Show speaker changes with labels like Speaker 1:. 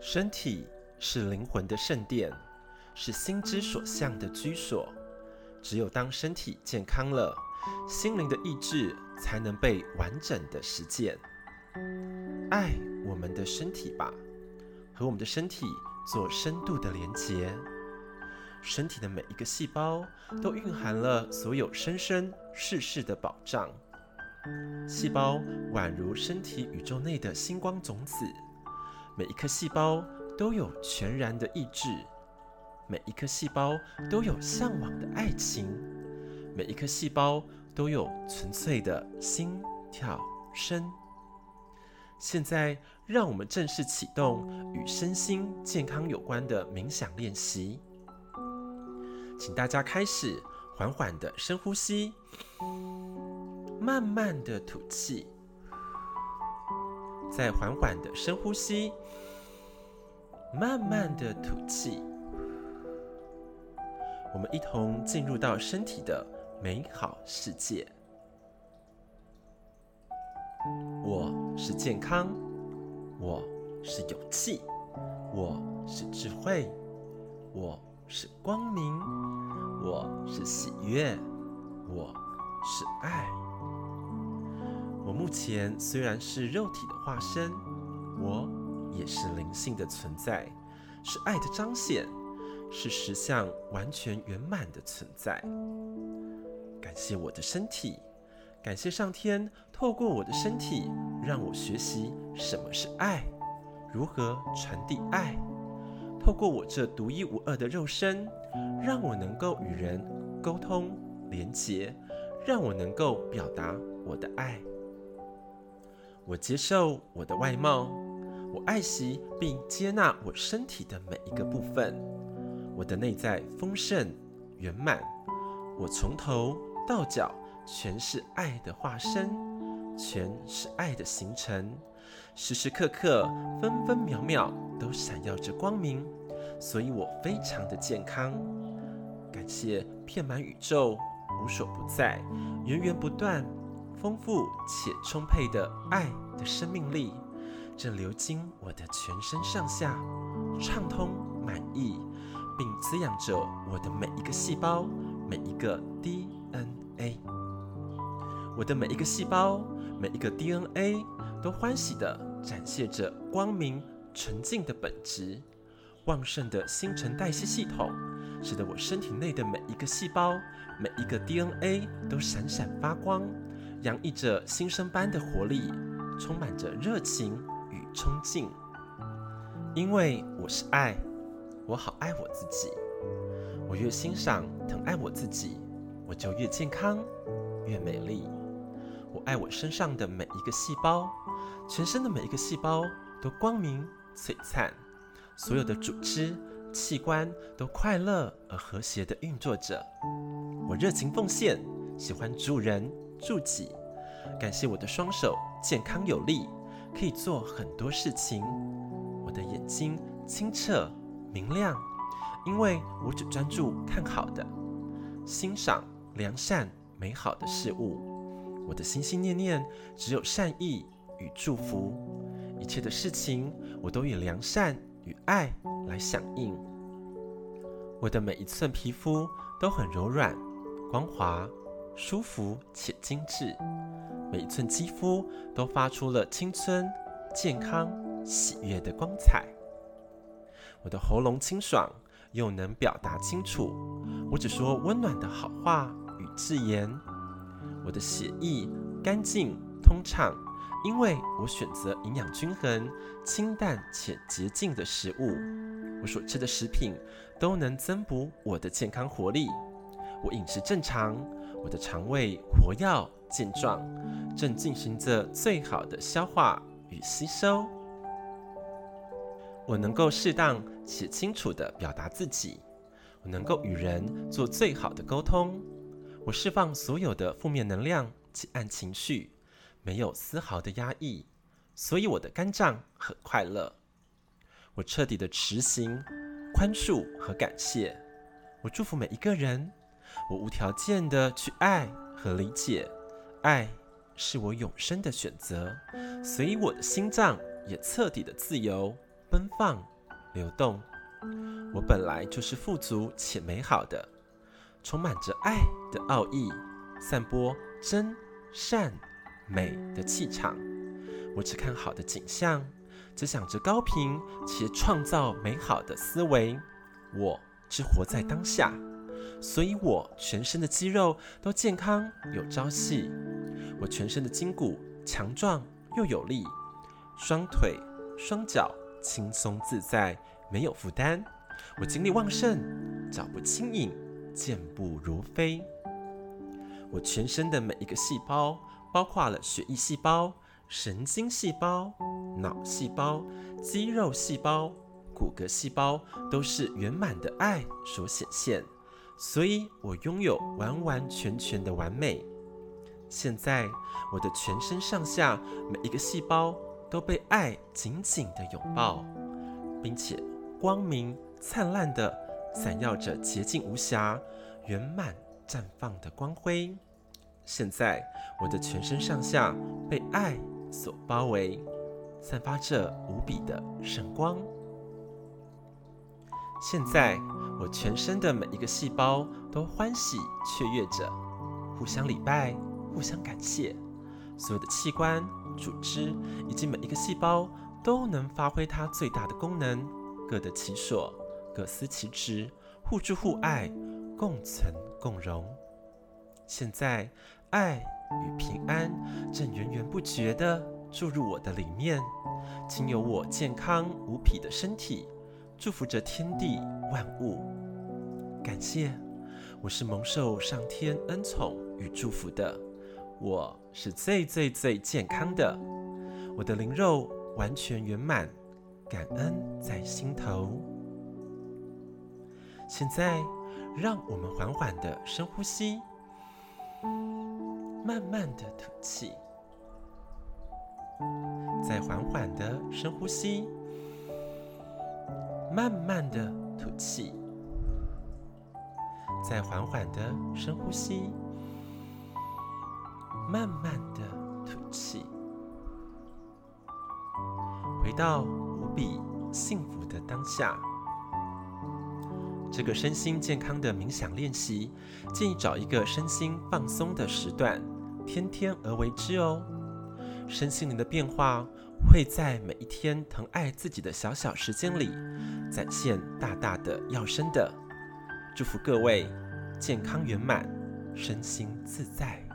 Speaker 1: 身体是灵魂的圣殿，是心之所向的居所。只有当身体健康了，心灵的意志才能被完整的实践。爱我们的身体吧，和我们的身体做深度的连结。身体的每一个细胞都蕴含了所有生生世世的保障。细胞宛如身体宇宙内的星光种子。每一颗细胞都有全然的意志，每一颗细胞都有向往的爱情，每一颗细胞都有纯粹的心跳声。现在，让我们正式启动与身心健康有关的冥想练习。请大家开始缓缓的深呼吸，慢慢的吐气。再缓缓的深呼吸，慢慢的吐气。我们一同进入到身体的美好世界。我是健康，我是有气，我是智慧，我是光明，我是喜悦，我是爱。我目前虽然是肉体的化身，我也是灵性的存在，是爱的彰显，是实相完全圆满的存在。感谢我的身体，感谢上天透过我的身体让我学习什么是爱，如何传递爱。透过我这独一无二的肉身，让我能够与人沟通连结，让我能够表达我的爱。我接受我的外貌，我爱惜并接纳我身体的每一个部分。我的内在丰盛圆满，我从头到脚全是爱的化身，全是爱的形成，时时刻刻、分分秒秒都闪耀着光明，所以我非常的健康。感谢遍满宇宙、无所不在、源源不断。丰富且充沛的爱的生命力正流经我的全身上下，畅通满意，并滋养着我的每一个细胞、每一个 DNA。我的每一个细胞、每一个 DNA 都欢喜地展现着光明纯净的本质。旺盛的新陈代谢系统，使得我身体内的每一个细胞、每一个 DNA 都闪闪发光。洋溢着新生般的活力，充满着热情与冲劲。因为我是爱，我好爱我自己。我越欣赏、疼爱我自己，我就越健康、越美丽。我爱我身上的每一个细胞，全身的每一个细胞都光明璀璨，所有的组织器官都快乐而和谐地运作着。我热情奉献，喜欢助人。助己，感谢我的双手健康有力，可以做很多事情。我的眼睛清澈明亮，因为我只专注看好的，欣赏良善美好的事物。我的心心念念只有善意与祝福，一切的事情我都以良善与爱来响应。我的每一寸皮肤都很柔软光滑。舒服且精致，每一寸肌肤都发出了青春、健康、喜悦的光彩。我的喉咙清爽，又能表达清楚，我只说温暖的好话与字言。我的血液干净通畅，因为我选择营养均衡、清淡且洁净的食物。我所吃的食品都能增补我的健康活力。我饮食正常。我的肠胃活跃健壮，正进行着最好的消化与吸收。我能够适当且清楚地表达自己，我能够与人做最好的沟通。我释放所有的负面能量及暗情绪，没有丝毫的压抑，所以我的肝脏很快乐。我彻底的持行宽恕和感谢，我祝福每一个人，我无条件的去爱和理解，爱是我永生的选择，所以我的心脏也彻底的自由、奔放、流动。我本来就是富足且美好的，充满着爱的奥义，散播真善美的气场。我只看好的景象，只想着高频且创造美好的思维。我只活在当下，所以我全身的肌肉都健康有朝气。我全身的筋骨强壮又有力，双腿双脚轻松自在，没有负担。我精力旺盛，脚步轻盈，健步如飞。我全身的每一个细胞，包括了血液细胞、神经细胞、脑细胞、肌肉细胞、骨骼细胞，都是圆满的爱所显现。所以我拥有完完全全的完美。现在，我的全身上下每一个细胞都被爱紧紧的拥抱，并且光明。灿烂的，闪耀着洁净无瑕、圆满绽放的光辉。现在，我的全身上下被爱所包围，散发着无比的圣光。现在，我全身的每一个细胞都欢喜雀跃着，互相礼拜，互相感谢。所有的器官、组织以及每一个细胞都能发挥它最大的功能，各得其所。各司其职，互助互爱，共存共荣。现在，爱与平安正源源不绝地注入我的里面，经由我健康无匹的身体，祝福着天地万物。感谢，我是蒙受上天恩宠与祝福的，我是最最最健康的，我的灵肉完全圆满，感恩在心头。现在，让我们缓缓的深呼吸，慢慢的吐气，再缓缓的深呼吸，慢慢的吐气，再缓缓的深呼吸，慢慢的吐气，回到无比幸福的当下。这个身心健康的冥想练习，建议找一个身心放松的时段，天天而为之哦。身心灵的变化会在每一天疼爱自己的小小时间里，展现大大的要生的。祝福各位健康圆满，身心自在。